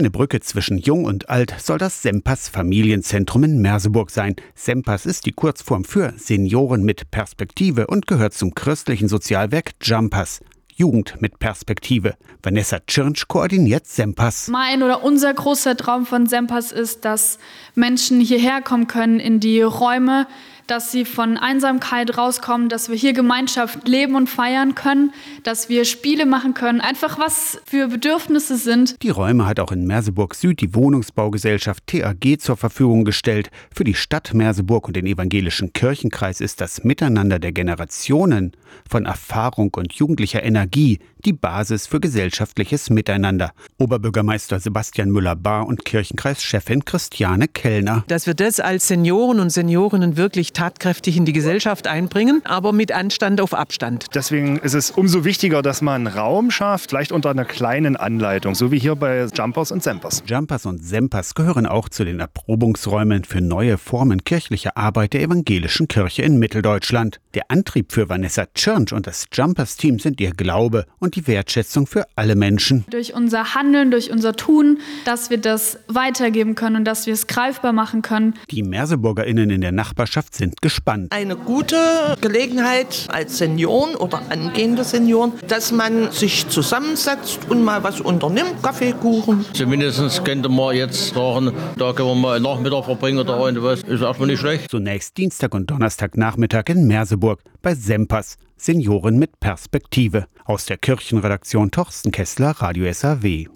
Eine Brücke zwischen Jung und Alt soll das Sempas Familienzentrum in Merseburg sein. Sempas ist die Kurzform für Senioren mit Perspektive und gehört zum christlichen Sozialwerk Jumpers. Jugend mit Perspektive. Vanessa Tschirnsch koordiniert Sempas. Mein oder unser großer Traum von Sempas ist, dass Menschen hierher kommen können in die Räume, dass sie von Einsamkeit rauskommen, dass wir hier Gemeinschaft leben und feiern können, dass wir Spiele machen können, einfach was für Bedürfnisse sind. Die Räume hat auch in Merseburg Süd die Wohnungsbaugesellschaft TAG zur Verfügung gestellt. Für die Stadt Merseburg und den evangelischen Kirchenkreis ist das Miteinander der Generationen von Erfahrung und jugendlicher Energie die Basis für gesellschaftliches Miteinander. Oberbürgermeister Sebastian Müller-Bahr und Kirchenkreischefin Christiane Kellner. Dass wir das als Senioren und Seniorinnen wirklich tatkräftig in die Gesellschaft einbringen, aber mit Anstand auf Abstand. Deswegen ist es umso wichtiger, dass man Raum schafft, vielleicht unter einer kleinen Anleitung, so wie hier bei Jumpers und Sempers. Jumpers und Sempers gehören auch zu den Erprobungsräumen für neue Formen kirchlicher Arbeit der evangelischen Kirche in Mitteldeutschland. Der Antrieb für Vanessa Tschirnsch und das Jumpers-Team sind ihr Glaube und die Wertschätzung für alle Menschen. Durch unser Handeln, durch unser Tun, dass wir das weitergeben können und dass wir es greifbar machen können. Die MerseburgerInnen in der Nachbarschaft sind sind gespannt. Eine gute Gelegenheit als Senioren oder angehende Senioren, dass man sich zusammensetzt und mal was unternimmt, Kaffee, Kuchen. Zumindest könnte man jetzt sagen, da können wir mal einen Nachmittag verbringen oder irgendwas. Ist erstmal nicht schlecht. Zunächst Dienstag und Donnerstagnachmittag in Merseburg bei Sempas. Senioren mit Perspektive. Aus der Kirchenredaktion Torsten Kessler, Radio SAW.